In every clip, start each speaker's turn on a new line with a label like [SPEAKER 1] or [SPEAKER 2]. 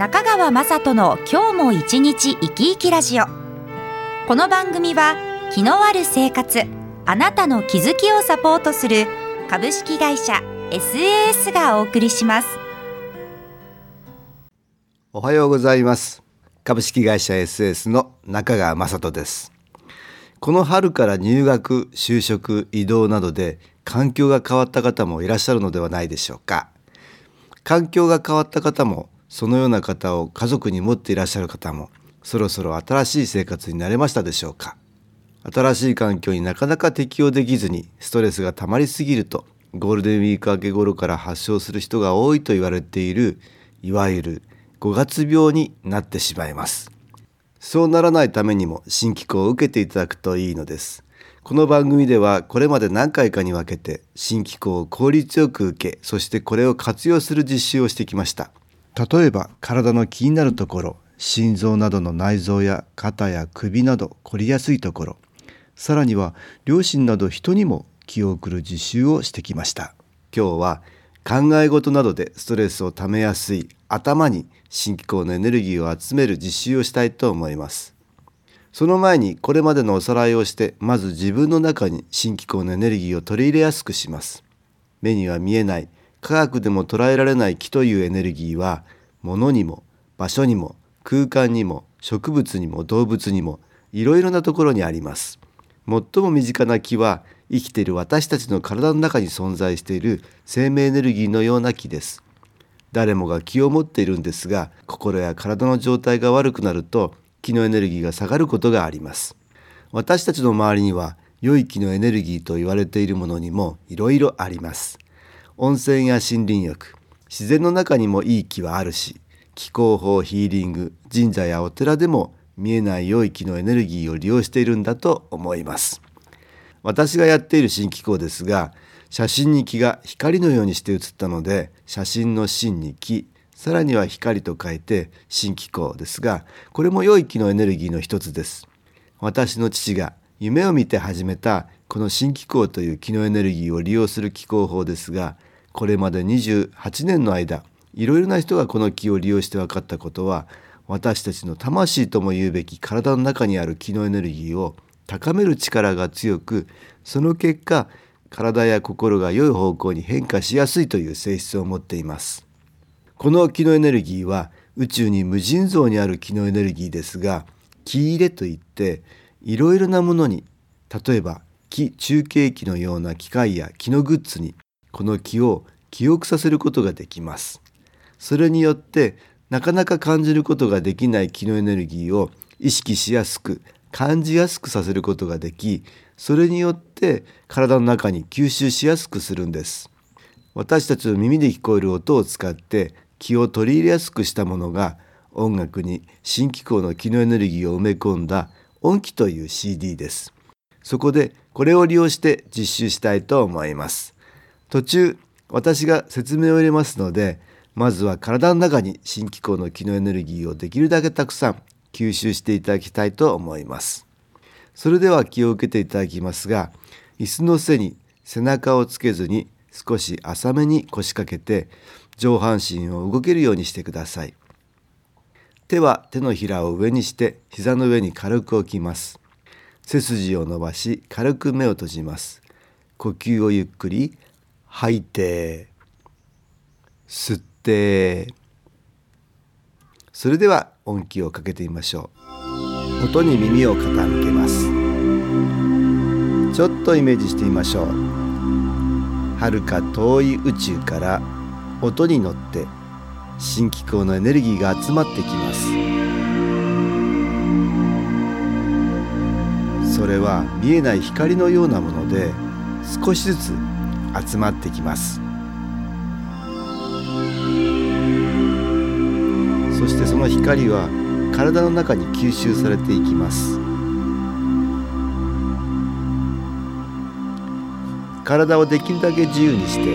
[SPEAKER 1] 中川雅人の今日も一日生き生きラジオ。この番組は気のある生活あなたの気づきをサポートする株式会社 SAS がお送りします。
[SPEAKER 2] おはようございます。株式会社 SAS の中川雅人です。この春から入学就職移動などで環境が変わった方もいらっしゃるのではないでしょうか。環境が変わった方もそのような方を家族に持っていらっしゃる方もそろそろ新しい生活になれましたでしょうか。新しい環境になかなか適応できずにストレスが溜まりすぎるとゴールデンウィーク明け頃から発症する人が多いと言われているいわゆる5月病になってしまいます。そうならないためにも新機構を受けていただくといいのです。この番組ではこれまで何回かに分けて新機構を効率よく受けそしてこれを活用する実習をしてきました。例えば体の気になるところ心臓などの内臓や肩や首など凝りやすいところ。さらには両親など人にも気を送る実習をしてきました。今日は考え事などでストレスをためやすい頭に新機構のエネルギーを集める実習をしたいと思います。その前にこれまでのおさらいをしてまず自分の中に新機構のエネルギーを取り入れやすくします。目には見えない科学でも捉えられない気というエネルギーは物にも場所にも空間にも植物にも動物にもいろいろなところにあります。最も身近な気は生きている私たちの体の中に存在している生命エネルギーのような気です。誰もが気を持っているんですが心や体の状態が悪くなると気のエネルギーが下がることがあります。私たちの周りには良い気のエネルギーと言われているものにもいろいろあります。温泉や森林浴自然の中にもいい木はあるし気候法ヒーリング神社やお寺でも見えない良い気のエネルギーを利用しているんだと思います。私がやっている新機構ですが写真に気が光のようにして写ったので写真の真に気さらには光と書いて新機構ですがこれも良い気のエネルギーの一つです。私の父が夢を見て始めたこの新機構という気のエネルギーを利用する気候法ですがこれまで28年の間いろいろな人がこの気を利用して分かったことは私たちの魂とも言うべき体の中にある気のエネルギーを高める力が強くその結果体や心が良い方向に変化しやすいという性質を持っています。この気のエネルギーは宇宙に無尽蔵にある気のエネルギーですが気入れといっていろいろなものに例えば気中継機のような機械や気のグッズにこの気を記憶させることができます。それによってなかなか感じることができない気のエネルギーを意識しやすく感じやすくさせることができそれによって体の中に吸収しやすくするんです。私たちの耳で聞こえる音を使って気を取り入れやすくしたものが音楽に新機構の気のエネルギーを埋め込んだ音機という CD です。そこでこれを利用して実習したいと思います。途中私が説明を入れますのでまずは体の中に新機構の気のエネルギーをできるだけたくさん吸収していただきたいと思います。それでは気を受けていただきますが椅子の背に背中をつけずに少し浅めに腰掛けて上半身を動けるようにしてください。手は手のひらを上にして膝の上に軽く置きます。背筋を伸ばし軽く目を閉じます。呼吸をゆっくり吐いて吸って。それでは音気をかけてみましょう。音に耳を傾けます。ちょっとイメージしてみましょう。遥か遠い宇宙から音に乗って新機構のエネルギーが集まってきます。それは見えない光のようなもので少しずつ集まってきます。そしてその光は体の中に吸収されていきます。体をできるだけ自由にして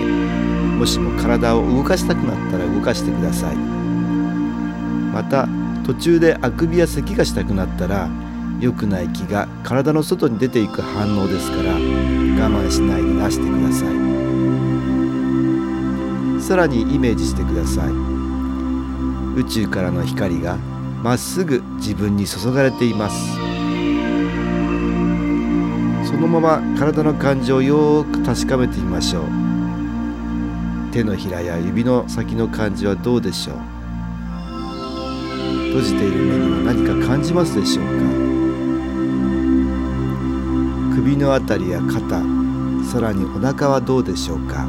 [SPEAKER 2] もしも体を動かしたくなったら動かしてください。また途中であくびや咳がしたくなったら良くない気が体の外に出ていく反応ですから我慢しないで出してくださいさらにイメージしてください宇宙からの光がまっすぐ自分に注がれていますそのまま体の感じをよく確かめてみましょう手のひらや指の先の感じはどうでしょう閉じている目には何か感じますでしょうか首のあたりや肩さらにお腹はどうでしょうか？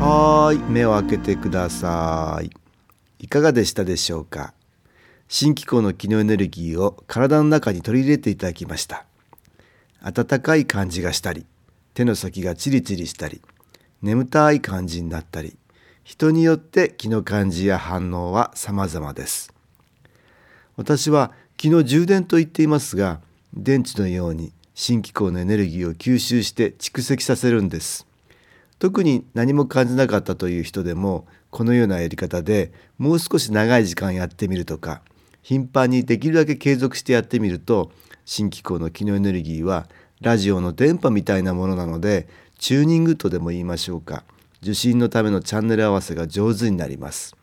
[SPEAKER 2] はい目を開けてください。いかがでしたでしょうか？新機構の機能エネルギーを体の中に取り入れていただきました。温かい感じがしたり手の先がチリチリしたり眠たい感じになったり人によって気の感じや反応は様々です。私は気の充電と言っていますが電池のように新機構のエネルギーを吸収して蓄積させるんです。特に何も感じなかったという人でもこのようなやり方でもう少し長い時間やってみるとか頻繁にできるだけ継続してやってみると新機構の機能エネルギーはラジオの電波みたいなものなのでチューニングとでも言いましょうか。受信のためのチャンネル合わせが上手になります。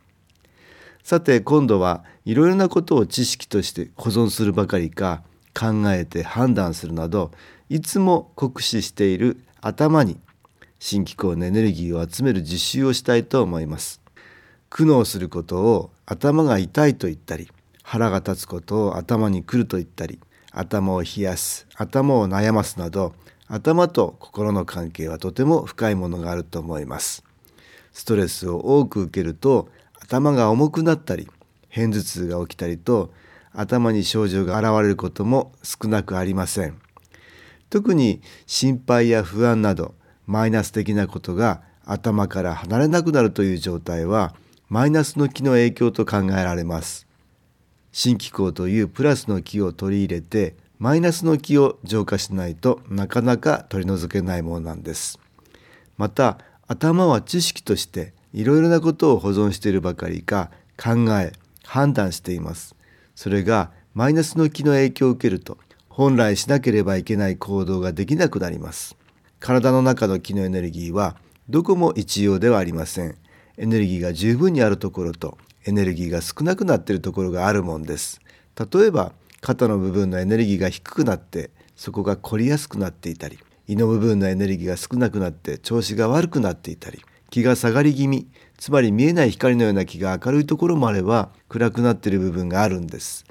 [SPEAKER 2] さて今度はいろいろなことを知識として保存するばかりか考えて判断するなどいつも酷使している頭に新機構のエネルギーを集める実習をしたいと思います。苦悩することを頭が痛いと言ったり腹が立つことを頭に来ると言ったり頭を冷やす頭を悩ますなど頭と心の関係はとても深いものがあると思います。ストレスを多く受けると頭が重くなったり片頭痛が起きたりと頭に症状が現れることも少なくありません。特に心配や不安などマイナス的なことが頭から離れなくなるという状態はマイナスの気の影響と考えられます。新機構というプラスの気を取り入れてマイナスの気を浄化しないとなかなか取り除けないものなんです。また頭は知識としていろいろなことを保存しているばかりか考え判断しています。それがマイナスの気の影響を受けると本来しなければいけない行動ができなくなります。体の中の気のエネルギーはどこも一様ではありません。エネルギーが十分にあるところとエネルギーが少なくなっているところがあるもんです。例えば肩の部分のエネルギーが低くなってそこが凝りやすくなっていたり胃の部分のエネルギーが少なくなって調子が悪くなっていたり気が下がり気味。つまり見えない光のような気が明るいところもあれば暗くなっている部分があるんです。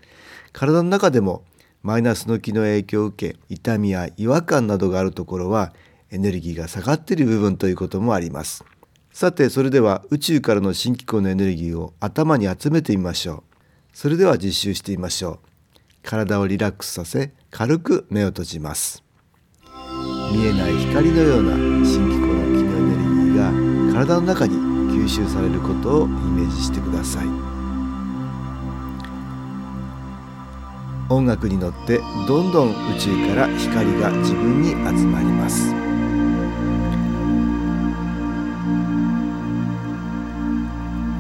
[SPEAKER 2] 体の中でもマイナスの気の影響を受け痛みや違和感などがあるところはエネルギーが下がっている部分ということもあります。さてそれでは宇宙からの新機構のエネルギーを頭に集めてみましょう。それでは実習してみましょう。体をリラックスさせ軽く目を閉じます。見えない光のような新機構。体の中に吸収されることをイメージしてください。音楽に乗ってどんどん宇宙から光が自分に集まります。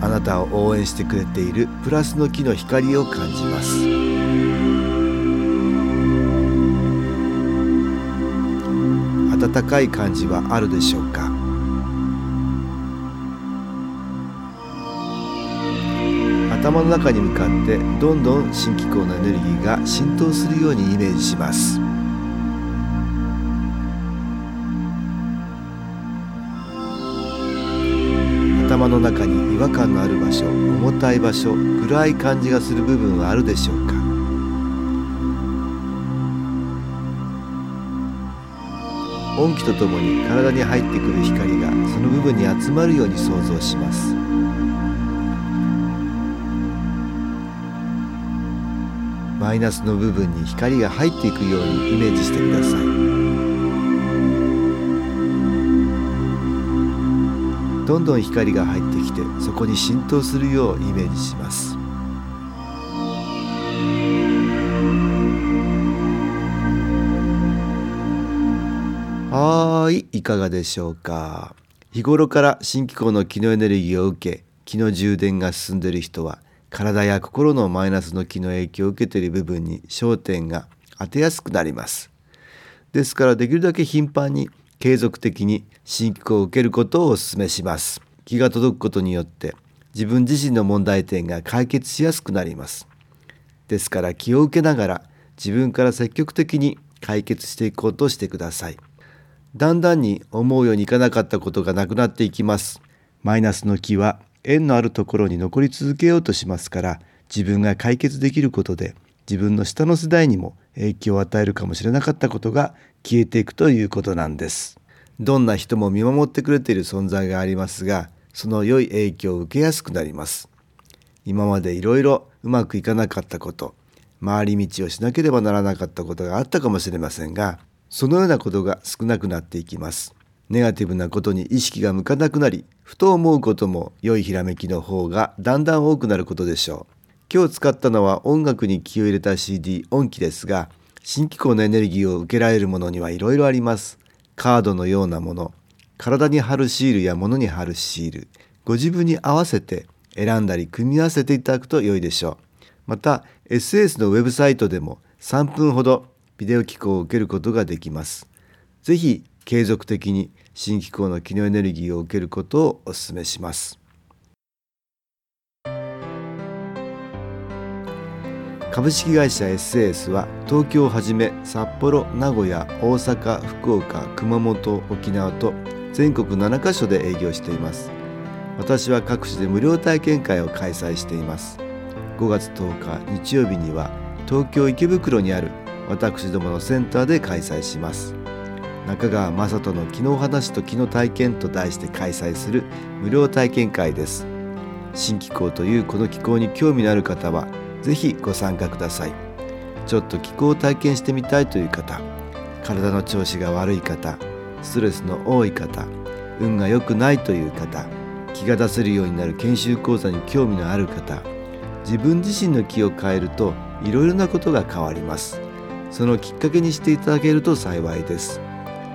[SPEAKER 2] あなたを応援してくれているプラスの木の光を感じます。暖かい感じはあるでしょうか？頭の中に向かってどんどん新機構のエネルギーが浸透するようにイメージします。頭の中に違和感のある場所重たい場所暗い感じがする部分はあるでしょうか？音気とともに体に入ってくる光がその部分に集まるように想像します。マイナスの部分に光が入っていくようにイメージしてください。どんどん光が入ってきてそこに浸透するようイメージします。はいいかがでしょうか。日頃から新機構の気のエネルギーを受け気の充電が進んでいる人は体や心のマイナスの気の影響を受けている部分に焦点が当てやすくなります。ですからできるだけ頻繁に継続的に新機構を受けることをお勧めします。気が届くことによって自分自身の問題点が解決しやすくなります。ですから気を受けながら自分から積極的に解決していこうとしてください。だんだんに思うようにいかなかったことがなくなっていきます。マイナスの気は縁のあるところに残り続けようとしますから自分が解決できることで自分の下の世代にも影響を与えるかもしれなかったことが消えていくということなんです。どんな人も見守ってくれている存在がありますがその良い影響を受けやすくなります。今までいろいろうまくいかなかったこと回り道をしなければならなかったことがあったかもしれませんがそのようなことが少なくなっていきます。ネガティブなことに意識が向かなくなりふと思うことも良いひらめきの方がだんだん多くなることでしょう。今日使ったのは音楽に気を入れた CD 音機ですが新機構のエネルギーを受けられるものにはいろいろあります。カードのようなもの体に貼るシールや物に貼るシールご自分に合わせて選んだり組み合わせていただくと良いでしょう。また SS のウェブサイトでも3分ほどビデオ機構を受けることができます。ぜひ継続的に新機構の機能エネルギーを受けることをお勧めします。株式会社 SAS は東京をはじめ札幌、名古屋、大阪、福岡、熊本、沖縄と全国7カ所で営業しています。私は各地で無料体験会を開催しています。5月10日日曜日には東京池袋にある私どものセンターで開催します中川雅人の「昨日話と昨日体験」と題して開催する無料体験会です。新気候というこの気候に興味のある方は是非ご参加ください。ちょっと気候を体験してみたいという方体の調子が悪い方ストレスの多い方運が良くないという方気が出せるようになる研修講座に興味のある方自分自身の気を変えるといろいろなことが変わります。そのきっかけにしていただけると幸いです。